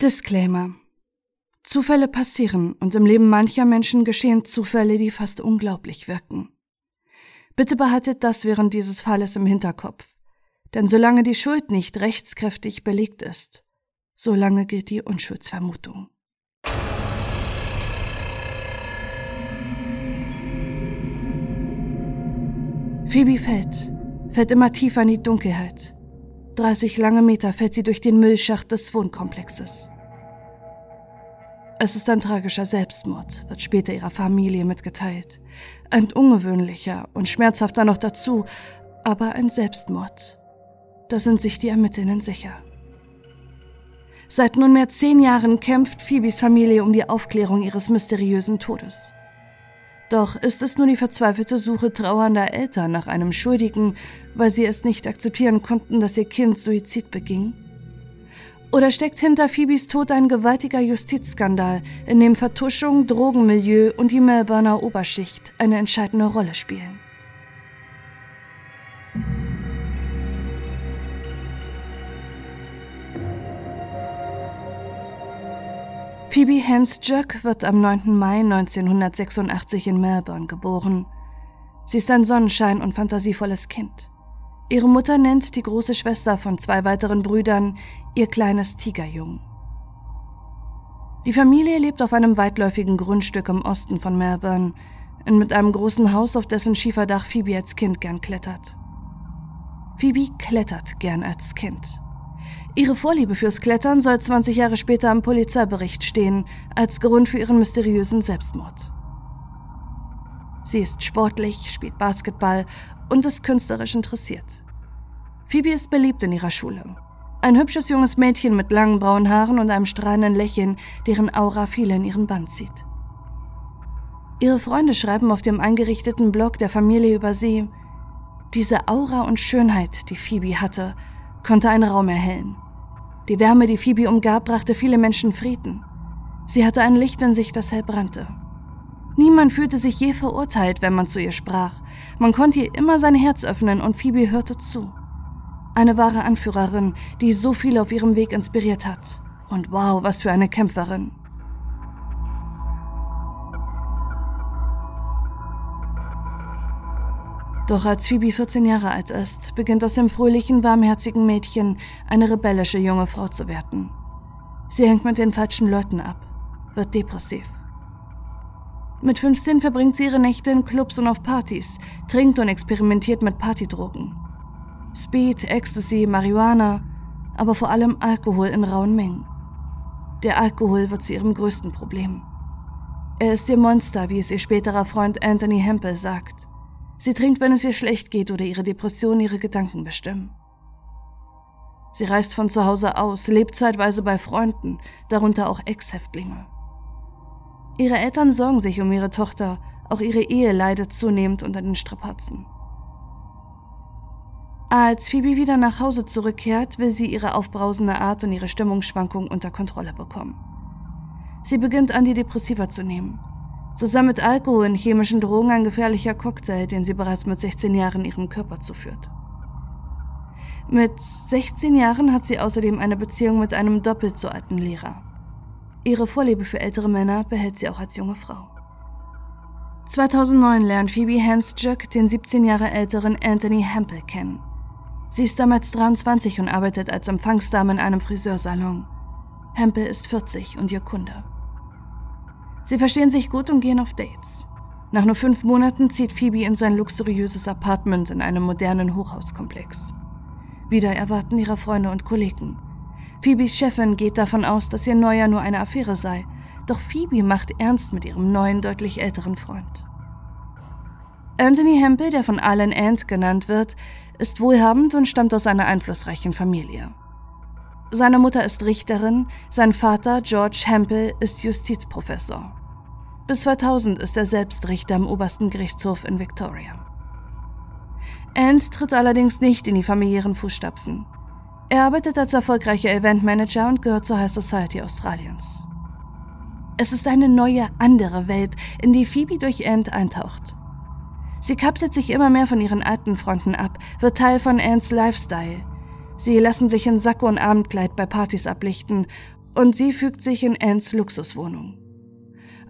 Disclaimer. Zufälle passieren und im Leben mancher Menschen geschehen Zufälle, die fast unglaublich wirken. Bitte behaltet das während dieses Falles im Hinterkopf, denn solange die Schuld nicht rechtskräftig belegt ist, solange gilt die Unschuldsvermutung. Phoebe fällt, fällt immer tiefer in die Dunkelheit. 30 lange Meter fällt sie durch den Müllschacht des Wohnkomplexes. Es ist ein tragischer Selbstmord, wird später ihrer Familie mitgeteilt. Ein ungewöhnlicher und schmerzhafter noch dazu, aber ein Selbstmord. Da sind sich die Ermittlerinnen sicher. Seit nunmehr zehn Jahren kämpft Phoebes Familie um die Aufklärung ihres mysteriösen Todes. Doch ist es nur die verzweifelte Suche trauernder Eltern nach einem Schuldigen, weil sie es nicht akzeptieren konnten, dass ihr Kind Suizid beging? Oder steckt hinter Phoebes Tod ein gewaltiger Justizskandal, in dem Vertuschung, Drogenmilieu und die Melbourner Oberschicht eine entscheidende Rolle spielen? Phoebe Hans Jöck wird am 9. Mai 1986 in Melbourne geboren. Sie ist ein Sonnenschein und fantasievolles Kind. Ihre Mutter nennt die große Schwester von zwei weiteren Brüdern ihr kleines Tigerjung. Die Familie lebt auf einem weitläufigen Grundstück im Osten von Melbourne, mit einem großen Haus, auf dessen Schieferdach Phoebe als Kind gern klettert. Phoebe klettert gern als Kind. Ihre Vorliebe fürs Klettern soll 20 Jahre später am Polizeibericht stehen, als Grund für ihren mysteriösen Selbstmord. Sie ist sportlich, spielt Basketball und ist künstlerisch interessiert. Phoebe ist beliebt in ihrer Schule. Ein hübsches junges Mädchen mit langen braunen Haaren und einem strahlenden Lächeln, deren Aura viele in ihren Bann zieht. Ihre Freunde schreiben auf dem eingerichteten Blog der Familie über sie, diese Aura und Schönheit, die Phoebe hatte, konnte einen Raum erhellen. Die Wärme, die Phoebe umgab, brachte viele Menschen Frieden. Sie hatte ein Licht in sich, das hell brannte. Niemand fühlte sich je verurteilt, wenn man zu ihr sprach. Man konnte ihr immer sein Herz öffnen und Phoebe hörte zu. Eine wahre Anführerin, die so viele auf ihrem Weg inspiriert hat. Und wow, was für eine Kämpferin. Doch als Phoebe 14 Jahre alt ist, beginnt aus dem fröhlichen, warmherzigen Mädchen eine rebellische junge Frau zu werden. Sie hängt mit den falschen Leuten ab, wird depressiv. Mit 15 verbringt sie ihre Nächte in Clubs und auf Partys, trinkt und experimentiert mit Partydrogen. Speed, Ecstasy, Marihuana, aber vor allem Alkohol in rauen Mengen. Der Alkohol wird zu ihrem größten Problem. Er ist ihr Monster, wie es ihr späterer Freund Anthony Hempel sagt. Sie trinkt, wenn es ihr schlecht geht oder ihre Depressionen ihre Gedanken bestimmen. Sie reist von zu Hause aus, lebt zeitweise bei Freunden, darunter auch Ex-Häftlinge. Ihre Eltern sorgen sich um ihre Tochter, auch ihre Ehe leidet zunehmend unter den Strapazen. Als Phoebe wieder nach Hause zurückkehrt, will sie ihre aufbrausende Art und ihre Stimmungsschwankungen unter Kontrolle bekommen. Sie beginnt Antidepressiva zu nehmen. Zusammen mit Alkohol und chemischen Drogen ein gefährlicher Cocktail, den sie bereits mit 16 Jahren ihrem Körper zuführt. Mit 16 Jahren hat sie außerdem eine Beziehung mit einem doppelt so alten Lehrer. Ihre Vorliebe für ältere Männer behält sie auch als junge Frau. 2009 lernt Phoebe Hans Jöck den 17 Jahre älteren Anthony Hempel kennen. Sie ist damals 23 und arbeitet als Empfangsdame in einem Friseursalon. Hempel ist 40 und ihr Kunde. Sie verstehen sich gut und gehen auf Dates. Nach nur fünf Monaten zieht Phoebe in sein luxuriöses Apartment in einem modernen Hochhauskomplex. Wieder erwarten ihre Freunde und Kollegen. Phoebes Chefin geht davon aus, dass ihr Neuer nur eine Affäre sei, doch Phoebe macht ernst mit ihrem neuen, deutlich älteren Freund. Anthony Hempel, der von Alan Ant genannt wird, ist wohlhabend und stammt aus einer einflussreichen Familie. Seine Mutter ist Richterin, sein Vater George Hempel ist Justizprofessor. Bis 2000 ist er selbst Richter am obersten Gerichtshof in Victoria. Ant tritt allerdings nicht in die familiären Fußstapfen. Er arbeitet als erfolgreicher Eventmanager und gehört zur High Society Australiens. Es ist eine neue, andere Welt, in die Phoebe durch Ant eintaucht. Sie kapselt sich immer mehr von ihren alten Freunden ab, wird Teil von Ants Lifestyle. Sie lassen sich in Sakko und Abendkleid bei Partys ablichten und sie fügt sich in Anns Luxuswohnung.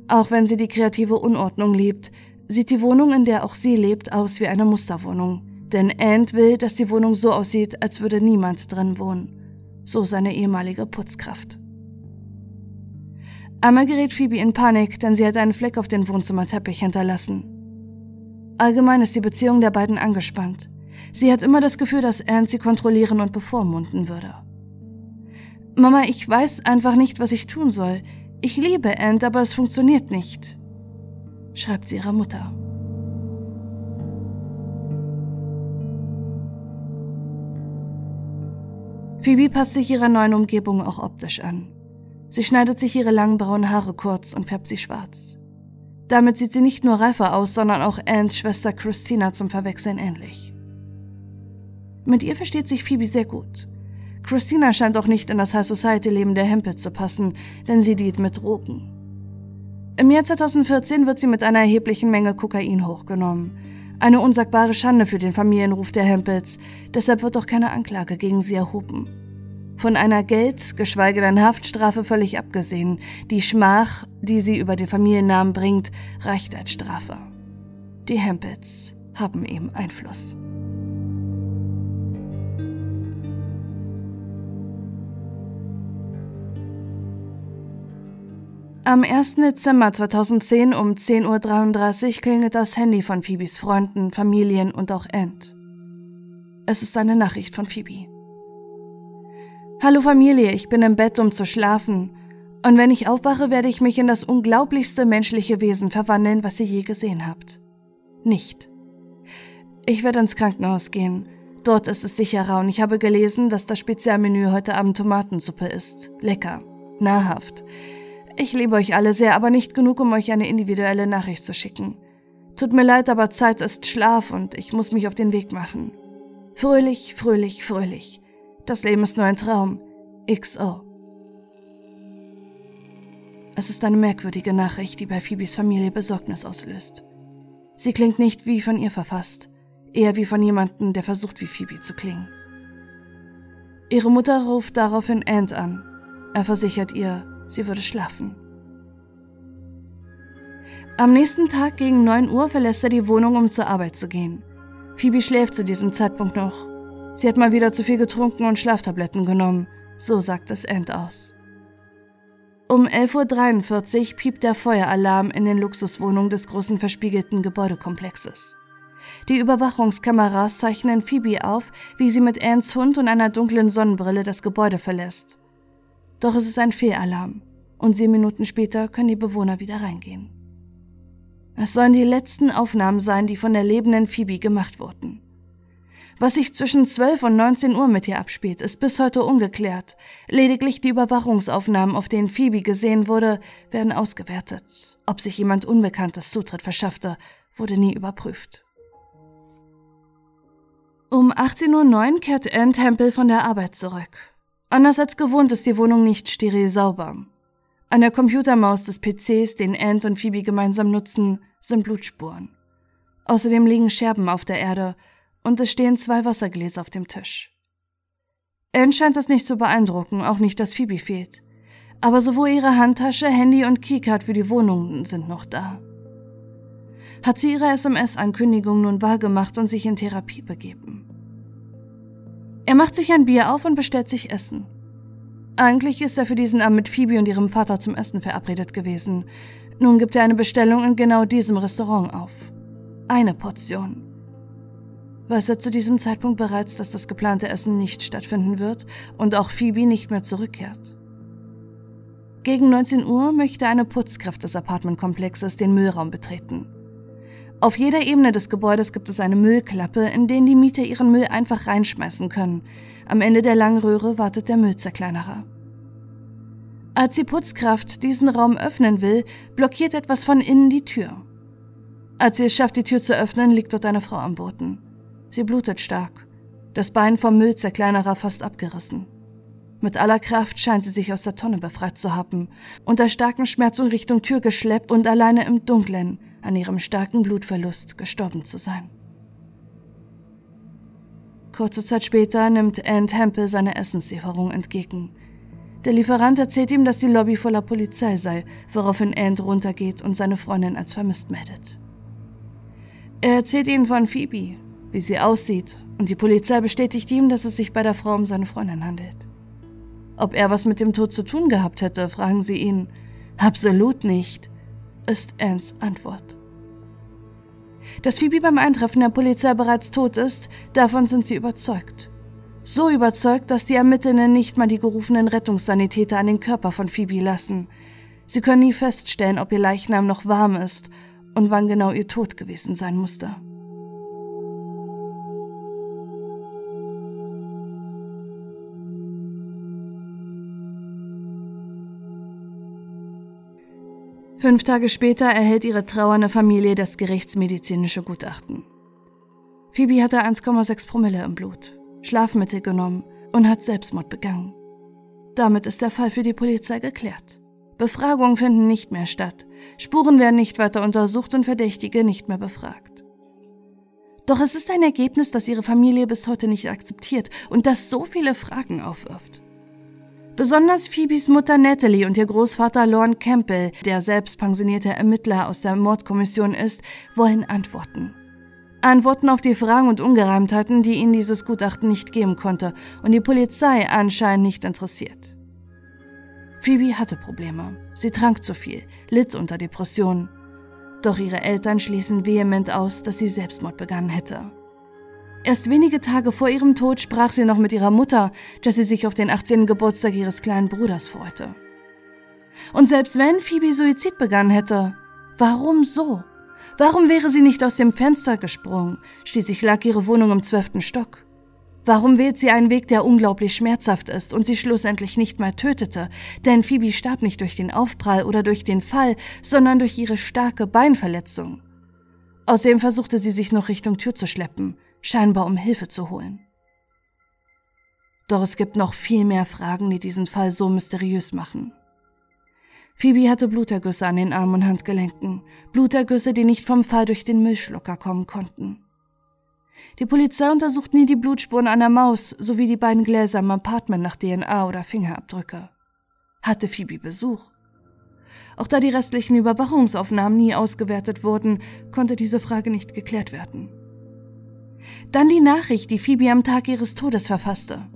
Auch wenn sie die kreative Unordnung liebt, sieht die Wohnung, in der auch sie lebt, aus wie eine Musterwohnung. Denn Ant will, dass die Wohnung so aussieht, als würde niemand drin wohnen. So seine ehemalige Putzkraft. Einmal gerät Phoebe in Panik, denn sie hat einen Fleck auf den Wohnzimmerteppich hinterlassen. Allgemein ist die Beziehung der beiden angespannt. Sie hat immer das Gefühl, dass Ant sie kontrollieren und bevormunden würde. Mama, ich weiß einfach nicht, was ich tun soll. Ich liebe Ant, aber es funktioniert nicht, schreibt sie ihrer Mutter. Phoebe passt sich ihrer neuen Umgebung auch optisch an. Sie schneidet sich ihre langen braunen Haare kurz und färbt sie schwarz. Damit sieht sie nicht nur reifer aus, sondern auch Anns Schwester Christina zum Verwechseln ähnlich. Mit ihr versteht sich Phoebe sehr gut. Christina scheint auch nicht in das High Society-Leben der Hempel zu passen, denn sie dient mit Drogen. Im Jahr 2014 wird sie mit einer erheblichen Menge Kokain hochgenommen. Eine unsagbare Schande für den Familienruf der Hempels, deshalb wird auch keine Anklage gegen sie erhoben. Von einer Geld-, geschweige denn Haftstrafe völlig abgesehen, die Schmach, die sie über den Familiennamen bringt, reicht als Strafe. Die Hempels haben ihm Einfluss. Am 1. Dezember 2010 um 10.33 Uhr klingelt das Handy von Phoebes Freunden, Familien und auch Ant. Es ist eine Nachricht von Phoebe. Hallo Familie, ich bin im Bett, um zu schlafen. Und wenn ich aufwache, werde ich mich in das unglaublichste menschliche Wesen verwandeln, was ihr je gesehen habt. Nicht. Ich werde ins Krankenhaus gehen. Dort ist es sicherer und ich habe gelesen, dass das Spezialmenü heute Abend Tomatensuppe ist. Lecker. Nahrhaft. Ich liebe euch alle sehr, aber nicht genug, um euch eine individuelle Nachricht zu schicken. Tut mir leid, aber Zeit ist Schlaf und ich muss mich auf den Weg machen. Fröhlich, fröhlich, fröhlich. Das Leben ist nur ein Traum. XO. Es ist eine merkwürdige Nachricht, die bei Phoebes Familie Besorgnis auslöst. Sie klingt nicht wie von ihr verfasst, eher wie von jemandem, der versucht, wie Phoebe zu klingen. Ihre Mutter ruft daraufhin Ant an. Er versichert ihr, sie würde schlafen. Am nächsten Tag gegen 9 Uhr verlässt er die Wohnung, um zur Arbeit zu gehen. Phoebe schläft zu diesem Zeitpunkt noch. Sie hat mal wieder zu viel getrunken und Schlaftabletten genommen, so sagt es Ant aus. Um 11.43 Uhr piept der Feueralarm in den Luxuswohnungen des großen verspiegelten Gebäudekomplexes. Die Überwachungskameras zeichnen Phoebe auf, wie sie mit Ants Hund und einer dunklen Sonnenbrille das Gebäude verlässt. Doch es ist ein Fehlalarm und sieben Minuten später können die Bewohner wieder reingehen. Es sollen die letzten Aufnahmen sein, die von der lebenden Phoebe gemacht wurden. Was sich zwischen 12 und 19 Uhr mit ihr abspielt, ist bis heute ungeklärt. Lediglich die Überwachungsaufnahmen, auf denen Phoebe gesehen wurde, werden ausgewertet. Ob sich jemand Unbekanntes Zutritt verschaffte, wurde nie überprüft. Um 18.09 Uhr kehrt Anne Temple von der Arbeit zurück. Anders als gewohnt ist die Wohnung nicht steril sauber. An der Computermaus des PCs, den Ant und Phoebe gemeinsam nutzen, sind Blutspuren. Außerdem liegen Scherben auf der Erde und es stehen zwei Wassergläser auf dem Tisch. Ant scheint das nicht zu beeindrucken, auch nicht, dass Phoebe fehlt. Aber sowohl ihre Handtasche, Handy und Keycard für die Wohnung sind noch da. Hat sie ihre SMS-Ankündigung nun wahrgemacht und sich in Therapie begeben? Er macht sich ein Bier auf und bestellt sich Essen. Eigentlich ist er für diesen Abend mit Phoebe und ihrem Vater zum Essen verabredet gewesen. Nun gibt er eine Bestellung in genau diesem Restaurant auf. Eine Portion. Weiß er zu diesem Zeitpunkt bereits, dass das geplante Essen nicht stattfinden wird und auch Phoebe nicht mehr zurückkehrt? Gegen 19 Uhr möchte eine Putzkraft des Apartmentkomplexes den Müllraum betreten. Auf jeder Ebene des Gebäudes gibt es eine Müllklappe, in den die Mieter ihren Müll einfach reinschmeißen können. Am Ende der langen Röhre wartet der Müllzerkleinerer. Als die Putzkraft diesen Raum öffnen will, blockiert etwas von innen die Tür. Als sie es schafft, die Tür zu öffnen, liegt dort eine Frau am Boden. Sie blutet stark, das Bein vom Müllzerkleinerer fast abgerissen. Mit aller Kraft scheint sie sich aus der Tonne befreit zu haben, unter starkem Schmerz in Richtung Tür geschleppt und alleine im Dunklen, an ihrem starken Blutverlust gestorben zu sein. Kurze Zeit später nimmt Anne Temple seine Essenslieferung entgegen. Der Lieferant erzählt ihm, dass die Lobby voller Polizei sei, woraufhin Ant runtergeht und seine Freundin als vermisst meldet. Er erzählt ihnen von Phoebe, wie sie aussieht, und die Polizei bestätigt ihm, dass es sich bei der Frau um seine Freundin handelt. Ob er was mit dem Tod zu tun gehabt hätte, fragen sie ihn. Absolut nicht, ist Ants Antwort. Dass Phoebe beim Eintreffen der Polizei bereits tot ist, davon sind sie überzeugt. So überzeugt, dass die Ermittlerinnen nicht mal die gerufenen Rettungssanitäter an den Körper von Phoebe lassen. Sie können nie feststellen, ob ihr Leichnam noch warm ist und wann genau ihr Tod gewesen sein musste. Fünf Tage später erhält ihre trauernde Familie das gerichtsmedizinische Gutachten. Phoebe hatte 1,6 Promille im Blut. Schlafmittel genommen und hat Selbstmord begangen. Damit ist der Fall für die Polizei geklärt. Befragungen finden nicht mehr statt, Spuren werden nicht weiter untersucht und Verdächtige nicht mehr befragt. Doch es ist ein Ergebnis, das ihre Familie bis heute nicht akzeptiert und das so viele Fragen aufwirft. Besonders Phoebes Mutter Natalie und ihr Großvater Lorne Campbell, der selbst pensionierte Ermittler aus der Mordkommission ist, wollen Antworten. Antworten auf die Fragen und Ungereimtheiten, die ihnen dieses Gutachten nicht geben konnte und die Polizei anscheinend nicht interessiert. Phoebe hatte Probleme. Sie trank zu viel, litt unter Depressionen. Doch ihre Eltern schließen vehement aus, dass sie Selbstmord begangen hätte. Erst wenige Tage vor ihrem Tod sprach sie noch mit ihrer Mutter, dass sie sich auf den 18. Geburtstag ihres kleinen Bruders freute. Und selbst wenn Phoebe Suizid begangen hätte, warum so? Warum wäre sie nicht aus dem Fenster gesprungen? Schließlich lag ihre Wohnung im zwölften Stock. Warum wählt sie einen Weg, der unglaublich schmerzhaft ist und sie schlussendlich nicht mal tötete? Denn Phoebe starb nicht durch den Aufprall oder durch den Fall, sondern durch ihre starke Beinverletzung. Außerdem versuchte sie sich noch Richtung Tür zu schleppen, scheinbar um Hilfe zu holen. Doch es gibt noch viel mehr Fragen, die diesen Fall so mysteriös machen. Phoebe hatte Blutergüsse an den Armen und Handgelenken, Blutergüsse, die nicht vom Fall durch den Müllschlucker kommen konnten. Die Polizei untersucht nie die Blutspuren einer Maus sowie die beiden Gläser im Apartment nach DNA oder Fingerabdrücke. Hatte Phoebe Besuch? Auch da die restlichen Überwachungsaufnahmen nie ausgewertet wurden, konnte diese Frage nicht geklärt werden. Dann die Nachricht, die Phoebe am Tag ihres Todes verfasste.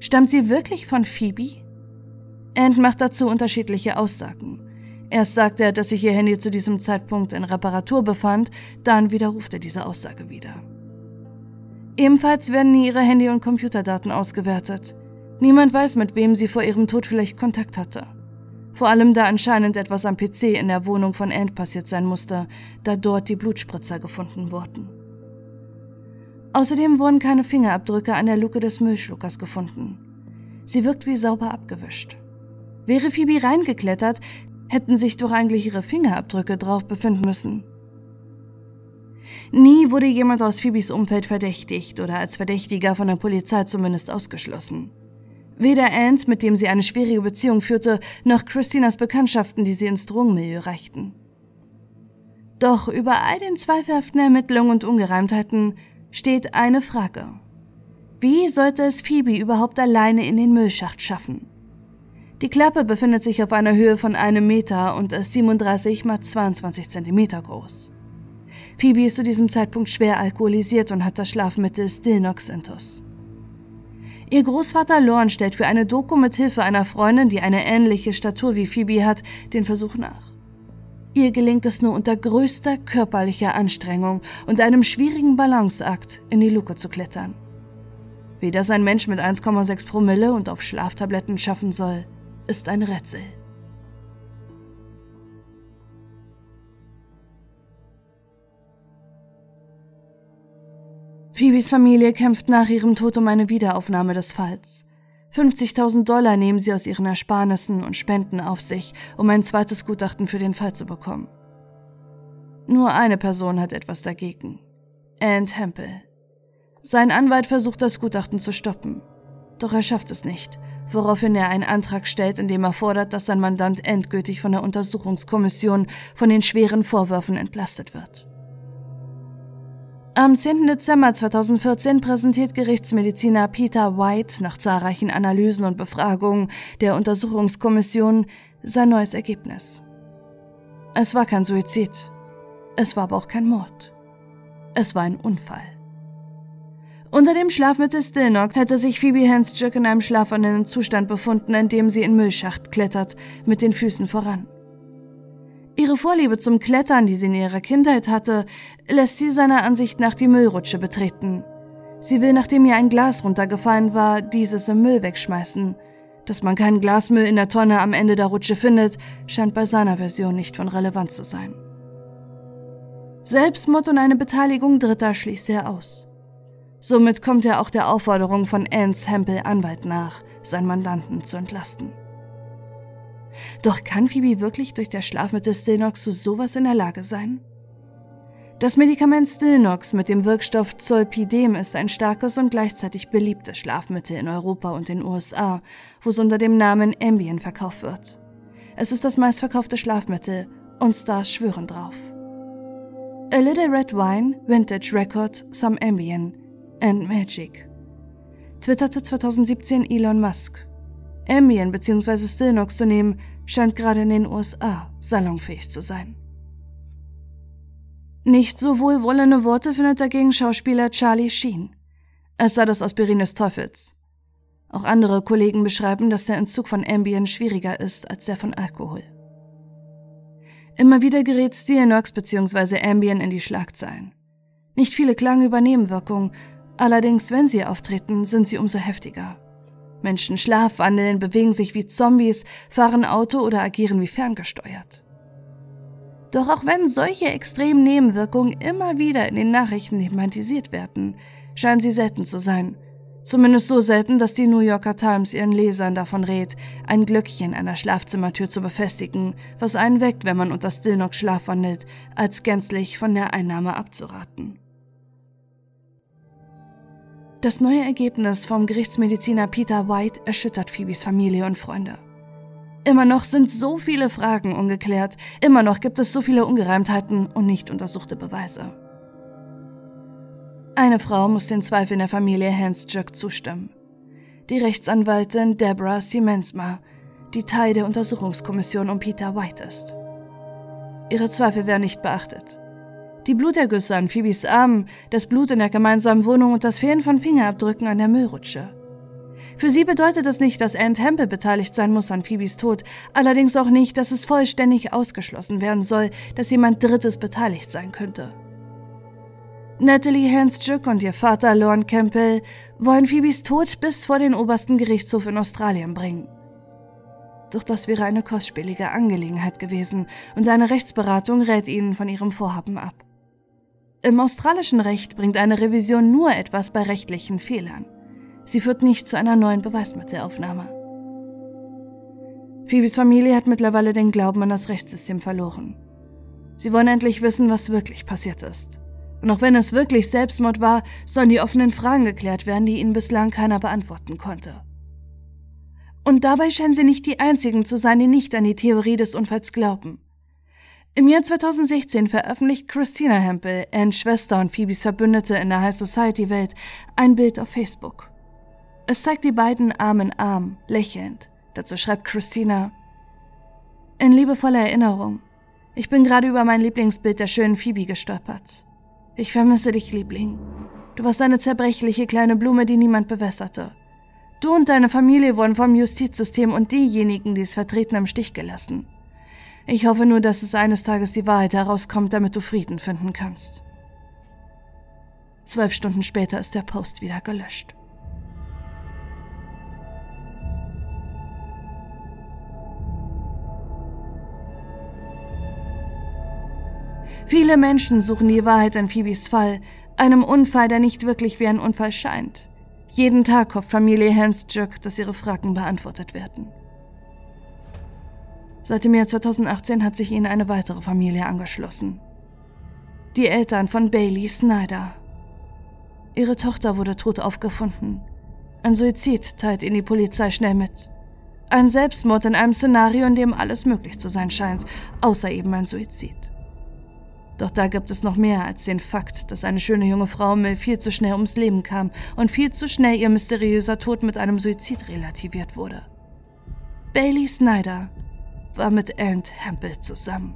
Stammt sie wirklich von Phoebe? Ant macht dazu unterschiedliche Aussagen. Erst sagt er, dass sich ihr Handy zu diesem Zeitpunkt in Reparatur befand, dann widerruft er diese Aussage wieder. Ebenfalls werden nie ihre Handy- und Computerdaten ausgewertet. Niemand weiß, mit wem sie vor ihrem Tod vielleicht Kontakt hatte. Vor allem da anscheinend etwas am PC in der Wohnung von Ant passiert sein musste, da dort die Blutspritzer gefunden wurden. Außerdem wurden keine Fingerabdrücke an der Luke des Müllschluckers gefunden. Sie wirkt wie sauber abgewischt. Wäre Phoebe reingeklettert, hätten sich doch eigentlich ihre Fingerabdrücke drauf befinden müssen. Nie wurde jemand aus Phoebes Umfeld verdächtigt oder als Verdächtiger von der Polizei zumindest ausgeschlossen. Weder Ant, mit dem sie eine schwierige Beziehung führte, noch Christinas Bekanntschaften, die sie ins Drogenmilieu reichten. Doch über all den zweifelhaften Ermittlungen und Ungereimtheiten steht eine Frage. Wie sollte es Phoebe überhaupt alleine in den Müllschacht schaffen? Die Klappe befindet sich auf einer Höhe von einem Meter und ist 37 mal 22 Zentimeter groß. Phoebe ist zu diesem Zeitpunkt schwer alkoholisiert und hat das Schlafmittel Stilnox intus. Ihr Großvater Lorne stellt für eine Doku mit Hilfe einer Freundin, die eine ähnliche Statur wie Phoebe hat, den Versuch nach. Ihr gelingt es nur unter größter körperlicher Anstrengung und einem schwierigen Balanceakt in die Luke zu klettern. Wie das ein Mensch mit 1,6 Promille und auf Schlaftabletten schaffen soll, ist ein Rätsel. Phoebes Familie kämpft nach ihrem Tod um eine Wiederaufnahme des Falls. 50.000 Dollar nehmen sie aus ihren Ersparnissen und Spenden auf sich, um ein zweites Gutachten für den Fall zu bekommen. Nur eine Person hat etwas dagegen. Ann Temple. Sein Anwalt versucht das Gutachten zu stoppen, doch er schafft es nicht woraufhin er einen Antrag stellt, in dem er fordert, dass sein Mandant endgültig von der Untersuchungskommission von den schweren Vorwürfen entlastet wird. Am 10. Dezember 2014 präsentiert Gerichtsmediziner Peter White nach zahlreichen Analysen und Befragungen der Untersuchungskommission sein neues Ergebnis. Es war kein Suizid. Es war aber auch kein Mord. Es war ein Unfall. Unter dem Schlafmittel Stilnock hätte sich Phoebe Hansjuk in einem schlafenden Zustand befunden, in dem sie in Müllschacht klettert, mit den Füßen voran. Ihre Vorliebe zum Klettern, die sie in ihrer Kindheit hatte, lässt sie seiner Ansicht nach die Müllrutsche betreten. Sie will, nachdem ihr ein Glas runtergefallen war, dieses im Müll wegschmeißen. Dass man keinen Glasmüll in der Tonne am Ende der Rutsche findet, scheint bei seiner Version nicht von Relevanz zu sein. Selbstmord und eine Beteiligung Dritter schließt er aus. Somit kommt er auch der Aufforderung von Anns Hempel Anwalt nach, seinen Mandanten zu entlasten. Doch kann Phoebe wirklich durch das Schlafmittel Stilnox zu sowas in der Lage sein? Das Medikament Stilnox mit dem Wirkstoff Zolpidem ist ein starkes und gleichzeitig beliebtes Schlafmittel in Europa und den USA, wo es unter dem Namen Ambien verkauft wird. Es ist das meistverkaufte Schlafmittel und Stars schwören drauf. A Little Red Wine, Vintage Record, Some Ambien and Magic. Twitterte 2017 Elon Musk. Ambien bzw. Stilnox zu nehmen, scheint gerade in den USA salonfähig zu sein. Nicht so wohlwollende Worte findet dagegen Schauspieler Charlie Sheen. Es sei das Aspirin des Teufels. Auch andere Kollegen beschreiben, dass der Entzug von Ambien schwieriger ist als der von Alkohol. Immer wieder gerät Stilnox bzw. Ambien in die Schlagzeilen. Nicht viele klagen über Nebenwirkungen, allerdings wenn sie auftreten, sind sie umso heftiger. Menschen schlafwandeln, bewegen sich wie Zombies, fahren Auto oder agieren wie ferngesteuert. Doch auch wenn solche extremen Nebenwirkungen immer wieder in den Nachrichten thematisiert werden, scheinen sie selten zu sein. Zumindest so selten, dass die New Yorker Times ihren Lesern davon rät, ein Glöckchen an der Schlafzimmertür zu befestigen, was einen weckt, wenn man unter Stillnock schlafwandelt, als gänzlich von der Einnahme abzuraten. Das neue Ergebnis vom Gerichtsmediziner Peter White erschüttert Phoebes Familie und Freunde. Immer noch sind so viele Fragen ungeklärt, immer noch gibt es so viele Ungereimtheiten und nicht untersuchte Beweise. Eine Frau muss den Zweifeln der Familie Hans Jöck zustimmen. Die Rechtsanwältin Deborah Siemensma, die Teil der Untersuchungskommission um Peter White ist. Ihre Zweifel werden nicht beachtet. Die Blutergüsse an Phoebes Armen, das Blut in der gemeinsamen Wohnung und das Fehlen von Fingerabdrücken an der Müllrutsche. Für sie bedeutet das nicht, dass Anne Temple beteiligt sein muss an Phoebes Tod, allerdings auch nicht, dass es vollständig ausgeschlossen werden soll, dass jemand Drittes beteiligt sein könnte. Natalie Hansjuk und ihr Vater Lorne Campbell wollen Phoebes Tod bis vor den obersten Gerichtshof in Australien bringen. Doch das wäre eine kostspielige Angelegenheit gewesen und eine Rechtsberatung rät ihnen von ihrem Vorhaben ab. Im australischen Recht bringt eine Revision nur etwas bei rechtlichen Fehlern. Sie führt nicht zu einer neuen Beweismittelaufnahme. Phoebes Familie hat mittlerweile den Glauben an das Rechtssystem verloren. Sie wollen endlich wissen, was wirklich passiert ist. Und auch wenn es wirklich Selbstmord war, sollen die offenen Fragen geklärt werden, die ihnen bislang keiner beantworten konnte. Und dabei scheinen sie nicht die einzigen zu sein, die nicht an die Theorie des Unfalls glauben. Im Jahr 2016 veröffentlicht Christina Hempel, Anns Schwester und Phoebes Verbündete in der High Society Welt, ein Bild auf Facebook. Es zeigt die beiden Arm in Arm, lächelnd. Dazu schreibt Christina, in liebevoller Erinnerung, ich bin gerade über mein Lieblingsbild der schönen Phoebe gestolpert. Ich vermisse dich, Liebling. Du warst eine zerbrechliche kleine Blume, die niemand bewässerte. Du und deine Familie wurden vom Justizsystem und diejenigen, die es vertreten, im Stich gelassen. Ich hoffe nur, dass es eines Tages die Wahrheit herauskommt, damit du Frieden finden kannst. Zwölf Stunden später ist der Post wieder gelöscht. Viele Menschen suchen die Wahrheit in Phoebes Fall, einem Unfall, der nicht wirklich wie ein Unfall scheint. Jeden Tag hofft Familie Hansjuk, dass ihre Fragen beantwortet werden. Seit dem Jahr 2018 hat sich ihnen eine weitere Familie angeschlossen. Die Eltern von Bailey Snyder. Ihre Tochter wurde tot aufgefunden. Ein Suizid teilt ihnen die Polizei schnell mit. Ein Selbstmord in einem Szenario, in dem alles möglich zu sein scheint, außer eben ein Suizid. Doch da gibt es noch mehr als den Fakt, dass eine schöne junge Frau Mill viel zu schnell ums Leben kam und viel zu schnell ihr mysteriöser Tod mit einem Suizid relativiert wurde. Bailey Snyder war mit Ant Hempel zusammen.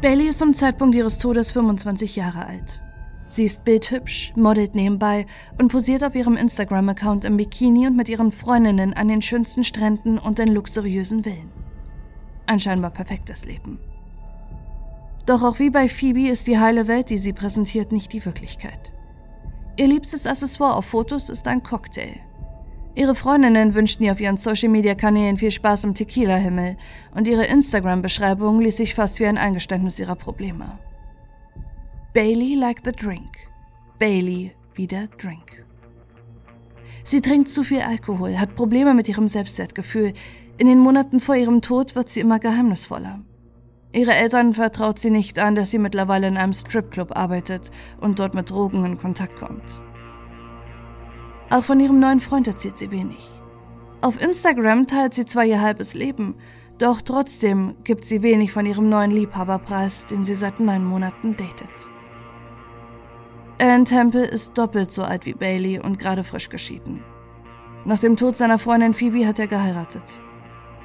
Bailey ist zum Zeitpunkt ihres Todes 25 Jahre alt. Sie ist bildhübsch, modelt nebenbei und posiert auf ihrem Instagram-Account im Bikini und mit ihren Freundinnen an den schönsten Stränden und in luxuriösen Villen. Ein scheinbar perfektes Leben. Doch auch wie bei Phoebe ist die heile Welt, die sie präsentiert, nicht die Wirklichkeit. Ihr liebstes Accessoire auf Fotos ist ein Cocktail. Ihre Freundinnen wünschten ihr auf ihren Social-Media-Kanälen viel Spaß im Tequila-Himmel und ihre Instagram-Beschreibung ließ sich fast wie ein Eingeständnis ihrer Probleme. Bailey like the drink. Bailey wie der Drink. Sie trinkt zu viel Alkohol, hat Probleme mit ihrem Selbstwertgefühl. In den Monaten vor ihrem Tod wird sie immer geheimnisvoller. Ihre Eltern vertraut sie nicht an, dass sie mittlerweile in einem Stripclub arbeitet und dort mit Drogen in Kontakt kommt. Auch von ihrem neuen Freund erzählt sie wenig. Auf Instagram teilt sie zwar ihr halbes Leben, doch trotzdem gibt sie wenig von ihrem neuen Liebhaberpreis, den sie seit neun Monaten datet. Ann Temple ist doppelt so alt wie Bailey und gerade frisch geschieden. Nach dem Tod seiner Freundin Phoebe hat er geheiratet.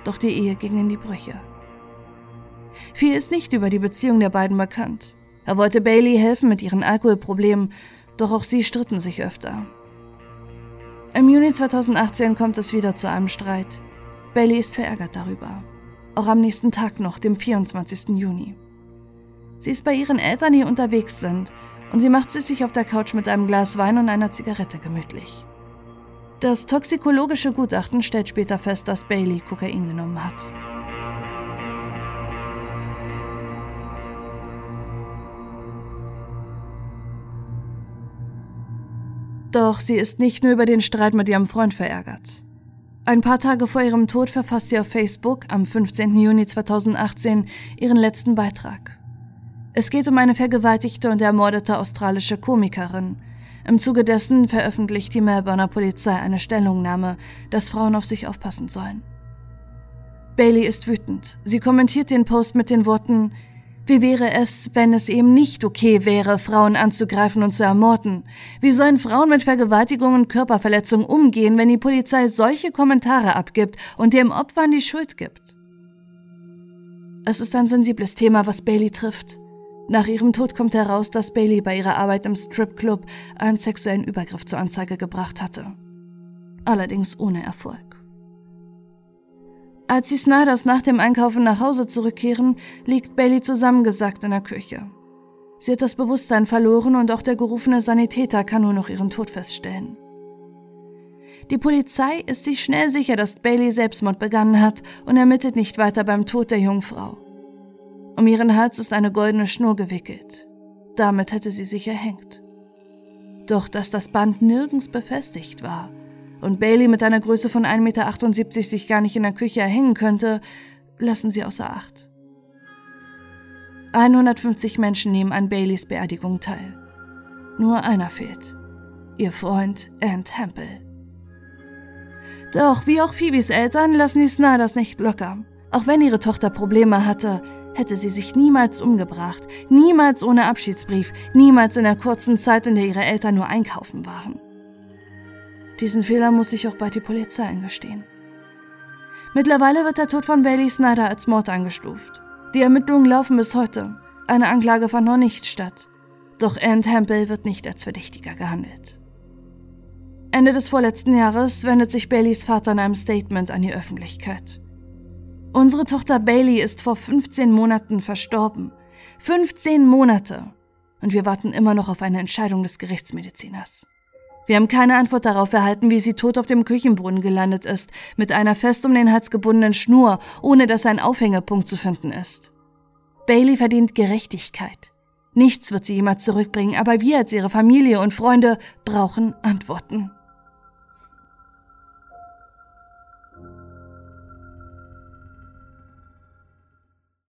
Doch die Ehe ging in die Brüche. Viel ist nicht über die Beziehung der beiden bekannt. Er wollte Bailey helfen mit ihren Alkoholproblemen, doch auch sie stritten sich öfter. Im Juni 2018 kommt es wieder zu einem Streit. Bailey ist verärgert darüber. Auch am nächsten Tag noch, dem 24. Juni. Sie ist bei ihren Eltern, die unterwegs sind und sie macht es sich auf der Couch mit einem Glas Wein und einer Zigarette gemütlich. Das toxikologische Gutachten stellt später fest, dass Bailey Kokain genommen hat. Doch sie ist nicht nur über den Streit mit ihrem Freund verärgert. Ein paar Tage vor ihrem Tod verfasst sie auf Facebook am 15. Juni 2018 ihren letzten Beitrag. Es geht um eine vergewaltigte und ermordete australische Komikerin. Im Zuge dessen veröffentlicht die Melbourner Polizei eine Stellungnahme, dass Frauen auf sich aufpassen sollen. Bailey ist wütend. Sie kommentiert den Post mit den Worten wie wäre es, wenn es eben nicht okay wäre, Frauen anzugreifen und zu ermorden? Wie sollen Frauen mit Vergewaltigungen und Körperverletzungen umgehen, wenn die Polizei solche Kommentare abgibt und dem Opfern die Schuld gibt? Es ist ein sensibles Thema, was Bailey trifft. Nach ihrem Tod kommt heraus, dass Bailey bei ihrer Arbeit im Stripclub einen sexuellen Übergriff zur Anzeige gebracht hatte. Allerdings ohne Erfolg. Als die Snyders nach dem Einkaufen nach Hause zurückkehren, liegt Bailey zusammengesackt in der Küche. Sie hat das Bewusstsein verloren und auch der gerufene Sanitäter kann nur noch ihren Tod feststellen. Die Polizei ist sich schnell sicher, dass Bailey Selbstmord begangen hat und ermittelt nicht weiter beim Tod der Jungfrau. Um ihren Hals ist eine goldene Schnur gewickelt. Damit hätte sie sich erhängt. Doch dass das Band nirgends befestigt war und Bailey mit einer Größe von 1,78 Meter sich gar nicht in der Küche erhängen könnte, lassen sie außer Acht. 150 Menschen nehmen an Baileys Beerdigung teil. Nur einer fehlt. Ihr Freund Ann Temple. Doch wie auch Phoebes Eltern lassen die Snyders nicht locker. Auch wenn ihre Tochter Probleme hatte, hätte sie sich niemals umgebracht, niemals ohne Abschiedsbrief, niemals in der kurzen Zeit, in der ihre Eltern nur einkaufen waren. Diesen Fehler muss sich auch bald die Polizei eingestehen. Mittlerweile wird der Tod von Bailey Snyder als Mord eingestuft. Die Ermittlungen laufen bis heute. Eine Anklage fand noch nicht statt. Doch Ann Temple wird nicht als Verdächtiger gehandelt. Ende des vorletzten Jahres wendet sich Baileys Vater in einem Statement an die Öffentlichkeit. Unsere Tochter Bailey ist vor 15 Monaten verstorben. 15 Monate! Und wir warten immer noch auf eine Entscheidung des Gerichtsmediziners. Wir haben keine Antwort darauf erhalten, wie sie tot auf dem Küchenbrunnen gelandet ist, mit einer fest um den Hals gebundenen Schnur, ohne dass ein Aufhängepunkt zu finden ist. Bailey verdient Gerechtigkeit. Nichts wird sie jemals zurückbringen, aber wir als ihre Familie und Freunde brauchen Antworten.